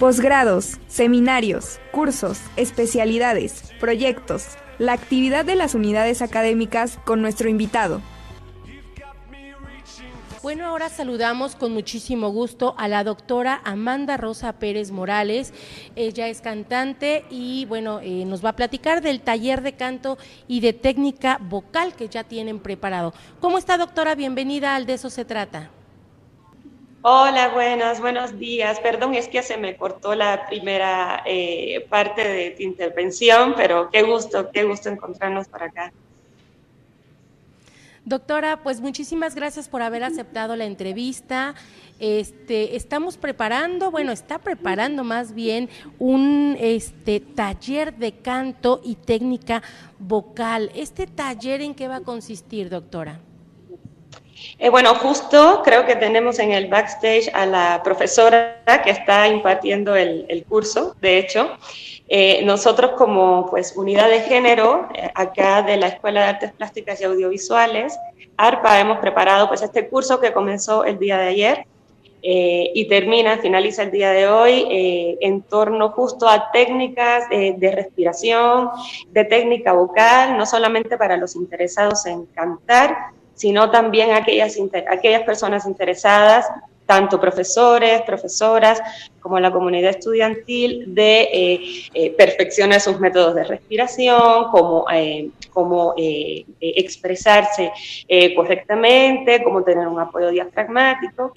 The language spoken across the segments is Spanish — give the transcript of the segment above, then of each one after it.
Posgrados, seminarios, cursos, especialidades, proyectos, la actividad de las unidades académicas con nuestro invitado. Bueno, ahora saludamos con muchísimo gusto a la doctora Amanda Rosa Pérez Morales. Ella es cantante y bueno, eh, nos va a platicar del taller de canto y de técnica vocal que ya tienen preparado. ¿Cómo está doctora? Bienvenida al De eso se trata. Hola, buenas, buenos días. Perdón, es que se me cortó la primera eh, parte de tu intervención, pero qué gusto, qué gusto encontrarnos por acá. Doctora, pues muchísimas gracias por haber aceptado la entrevista. Este, estamos preparando, bueno, está preparando más bien un este taller de canto y técnica vocal. ¿Este taller en qué va a consistir, doctora? Eh, bueno, justo creo que tenemos en el backstage a la profesora que está impartiendo el, curso, de hecho. Eh, nosotros como pues, unidad de género, eh, acá de la Escuela de Artes Plásticas y Audiovisuales, ARPA, hemos preparado pues, este curso que comenzó el día de ayer y termina, finaliza el día de hoy en torno justo a técnicas de respiración, de técnica vocal, no solamente para los interesados en cantar, sino también aquellas, aquellas personas interesadas, tanto profesores, profesoras, como la comunidad estudiantil, de eh, eh, perfeccionar sus métodos de respiración, cómo, eh, expresarse correctamente, cómo tener un apoyo diafragmático.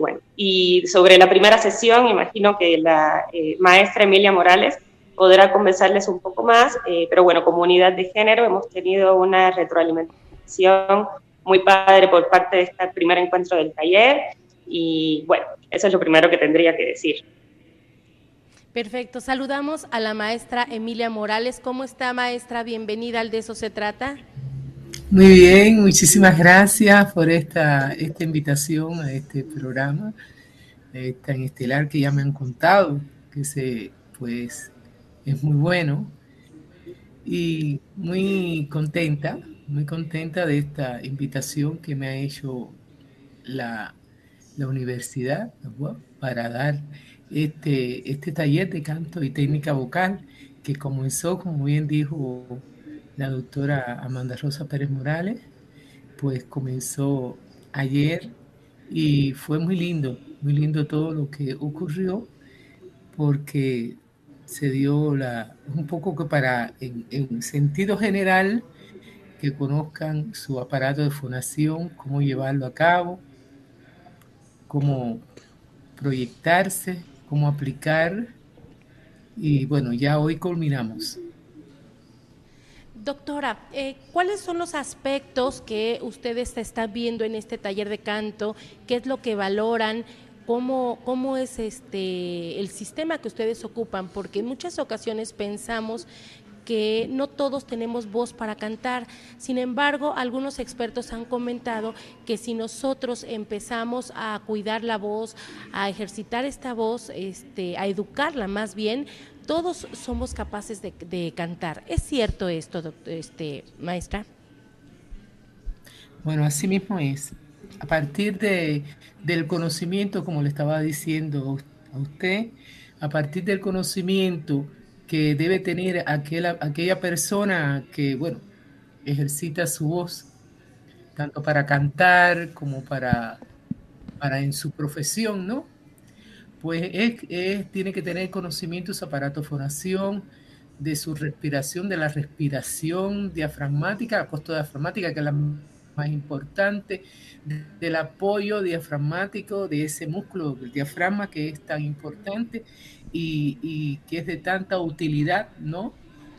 bueno, y sobre la primera sesión, imagino que la maestra Emilia Morales podrá conversarles un poco más, pero bueno, comunidad de género hemos tenido una retroalimentación muy padre por parte de este primer encuentro del taller y bueno, eso es lo primero que tendría que decir. Perfecto, saludamos a la maestra Emilia Morales. ¿Cómo está maestra? Bienvenida al De eso se trata. Muy bien, muchísimas gracias por esta, esta invitación a este programa tan estelar que ya me han contado, que se, pues es muy bueno y muy contenta muy contenta de esta invitación que me ha hecho la, universidad para dar este, este taller de canto y técnica vocal que comenzó, como bien dijo la doctora Amanda Rosa Pérez Morales, pues comenzó ayer y fue muy lindo, muy lindo todo lo que ocurrió porque se dio la, un poco que para, en, en sentido general, que conozcan su aparato de fonación, cómo llevarlo a cabo, cómo proyectarse, cómo aplicar. Y bueno, ya hoy culminamos. Doctora, eh, ¿cuáles son los aspectos que ustedes están viendo en este taller de canto? ¿Qué es lo que valoran? ¿Cómo, cómo es este el sistema que ustedes ocupan? Porque en muchas ocasiones pensamos que no todos tenemos voz para cantar. Sin embargo, algunos expertos han comentado que si nosotros empezamos a cuidar la voz, a ejercitar esta voz, este, a educarla más bien, todos somos capaces de, cantar. ¿Es cierto esto, este, maestra? Bueno, así mismo es. A partir de, del conocimiento, como le estaba diciendo a usted, a partir del conocimiento que debe tener aquella, aquella persona que, bueno, ejercita su voz, tanto para cantar como para, para en su profesión, ¿no? Pues es, tiene que tener conocimiento de su aparato fonación, de su respiración, de la respiración diafragmática, la costo diafragmática, que es la más importante, del apoyo diafragmático de ese músculo del diafragma que es tan importante y, que es de tanta utilidad, ¿no?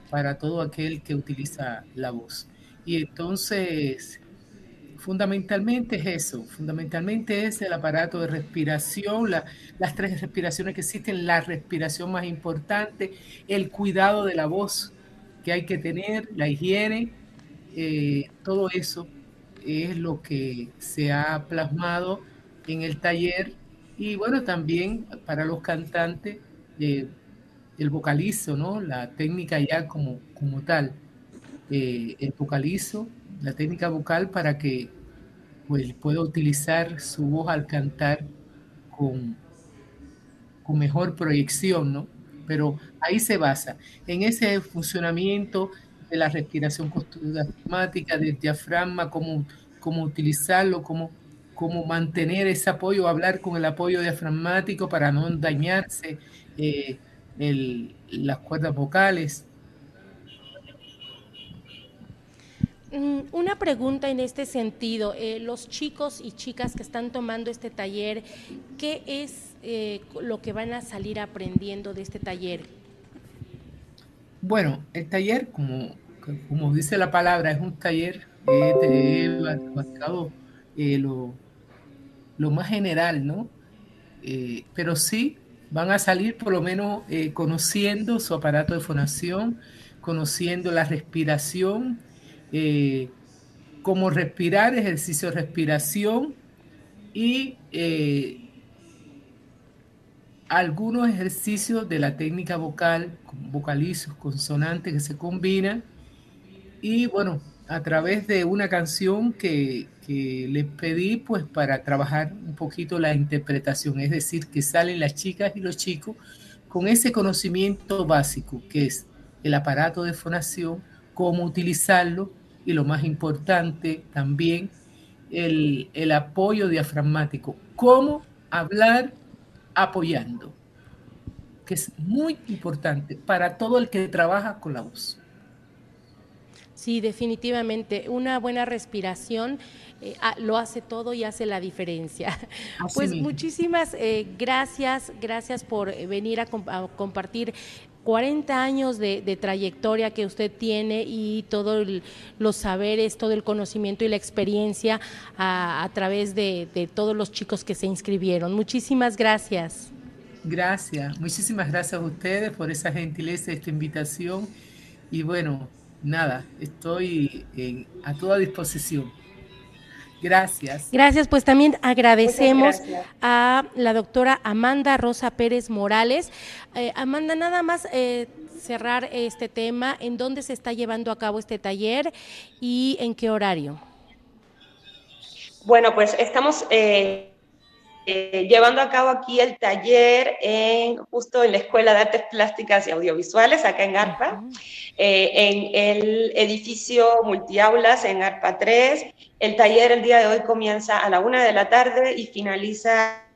Para todo aquel que utiliza la voz. Y entonces, fundamentalmente es eso, fundamentalmente es el aparato de respiración, las tres respiraciones que existen, la respiración más importante, el cuidado de la voz que hay que tener, la higiene, eh, todo eso es lo que se ha plasmado en el taller y bueno, también para los cantantes el vocalizo, ¿no? La técnica ya como, como tal, eh, el vocalizo, la técnica vocal para que pues, pueda utilizar su voz al cantar con, con mejor proyección, ¿no? Pero ahí se basa, en ese funcionamiento de la respiración diafragmática, del diafragma, cómo, cómo utilizarlo, cómo, cómo mantener ese apoyo, hablar con el apoyo diafragmático para no dañarse eh, las cuerdas vocales. Mm, una pregunta en este sentido. Eh, los chicos y chicas que están tomando este taller, ¿qué es eh, lo que van a salir aprendiendo de este taller? Bueno, el taller, como, como dice la palabra, es un taller de eh, lo, lo, más general, ¿no? pero sí van a salir por lo menos conociendo su aparato de fonación, conociendo la respiración, eh, como respirar, ejercicio de respiración y eh, algunos ejercicios de la técnica vocal, vocalizos, consonantes que se combinan. Y bueno, a través de una canción que, que les pedí pues para trabajar un poquito la interpretación, es decir, que salen las chicas y los chicos con ese conocimiento básico que es el aparato de fonación, cómo utilizarlo y lo más importante también, el, el apoyo diafragmático. Cómo hablar apoyando, que es muy importante para todo el que trabaja con la voz. Sí, definitivamente. Una buena respiración eh, ah, lo hace todo y hace la diferencia. pues muchísimas eh, gracias, gracias por venir a, compartir 40 años de, trayectoria que usted tiene y todos los saberes, todo el conocimiento y la experiencia a, través de, de, todos los chicos que se inscribieron. Muchísimas gracias. Gracias, muchísimas gracias a ustedes por esa gentileza, esta invitación. Y bueno, nada, estoy a toda disposición. Gracias. Gracias, pues también agradecemos a la doctora Amanda Rosa Pérez Morales. Eh, Amanda, nada más eh, cerrar este tema, ¿en dónde se está llevando a cabo este taller y en qué horario? Bueno, pues estamos eh, eh, llevando a cabo aquí el taller en, justo en la Escuela de Artes Plásticas y Audiovisuales, acá en ARPA, eh, en el edificio multiaulas en ARPA 3. El taller el día de hoy comienza a la una de la tarde y finaliza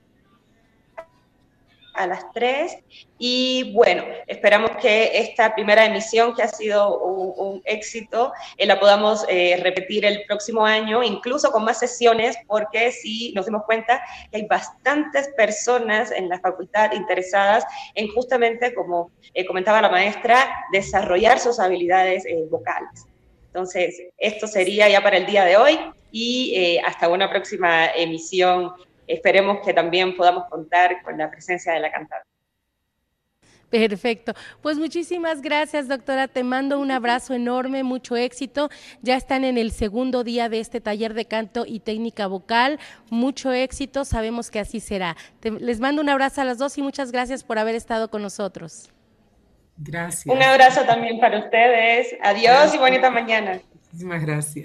a las 3. Y bueno, esperamos que esta primera emisión, que ha sido un, éxito, eh, la podamos eh, repetir el próximo año, incluso con más sesiones, porque sí nos dimos cuenta que hay bastantes personas en la facultad interesadas en justamente, como eh, comentaba la maestra, desarrollar sus habilidades vocales. Entonces, esto sería ya para el día de hoy y hasta una próxima emisión esperemos que también podamos contar con la presencia de la cantante. Perfecto. Pues muchísimas gracias, doctora. Te mando un abrazo enorme, mucho éxito. Ya están en el segundo día de este taller de canto y técnica vocal. Mucho éxito, sabemos que así será. les mando un abrazo a las dos y muchas gracias por haber estado con nosotros. Gracias. Un abrazo también para ustedes. Adiós y bonita mañana. Muchísimas gracias.